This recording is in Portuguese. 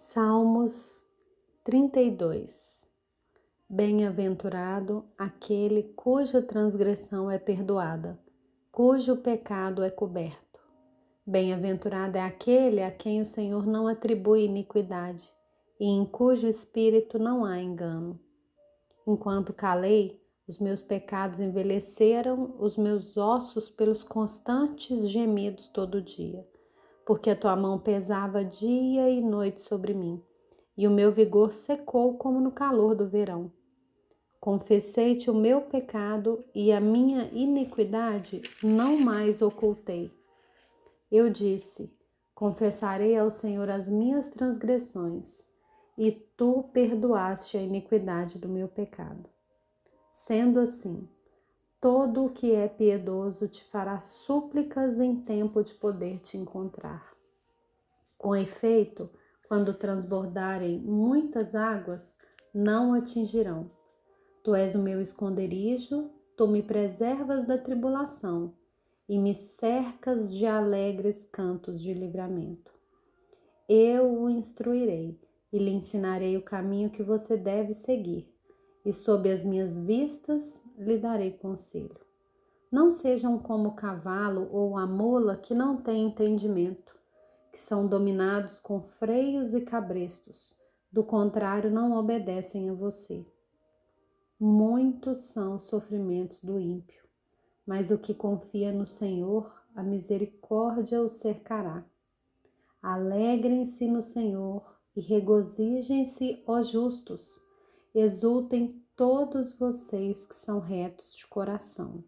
Salmos 32 Bem-aventurado aquele cuja transgressão é perdoada, cujo pecado é coberto. Bem-aventurado é aquele a quem o Senhor não atribui iniquidade e em cujo espírito não há engano. Enquanto calei, os meus pecados envelheceram os meus ossos pelos constantes gemidos todo dia, porque a tua mão pesava dia e noite sobre mim, e o meu vigor secou como no calor do verão. Confessei-te o meu pecado e a minha iniquidade não mais ocultei. Eu disse: Confessarei ao Senhor as minhas transgressões, e tu perdoaste a iniquidade do meu pecado. Sendo assim, todo o que é piedoso te fará súplicas em tempo de poder te encontrar. Com efeito, quando transbordarem muitas águas, não atingirão. Tu és o meu esconderijo, tu me preservas da tribulação e me cercas de alegres cantos de livramento. Eu o instruirei e lhe ensinarei o caminho que você deve seguir e sob as minhas vistas lhe darei conselho. Não sejam como o cavalo ou a mula que não têm entendimento, que são dominados com freios e cabrestos, do contrário, não obedecem a você. Muitos são os sofrimentos do ímpio, mas o que confia no Senhor, a misericórdia o cercará. Alegrem-se no Senhor e regozijem-se, ó justos Exultem todos vocês que são retos de coração.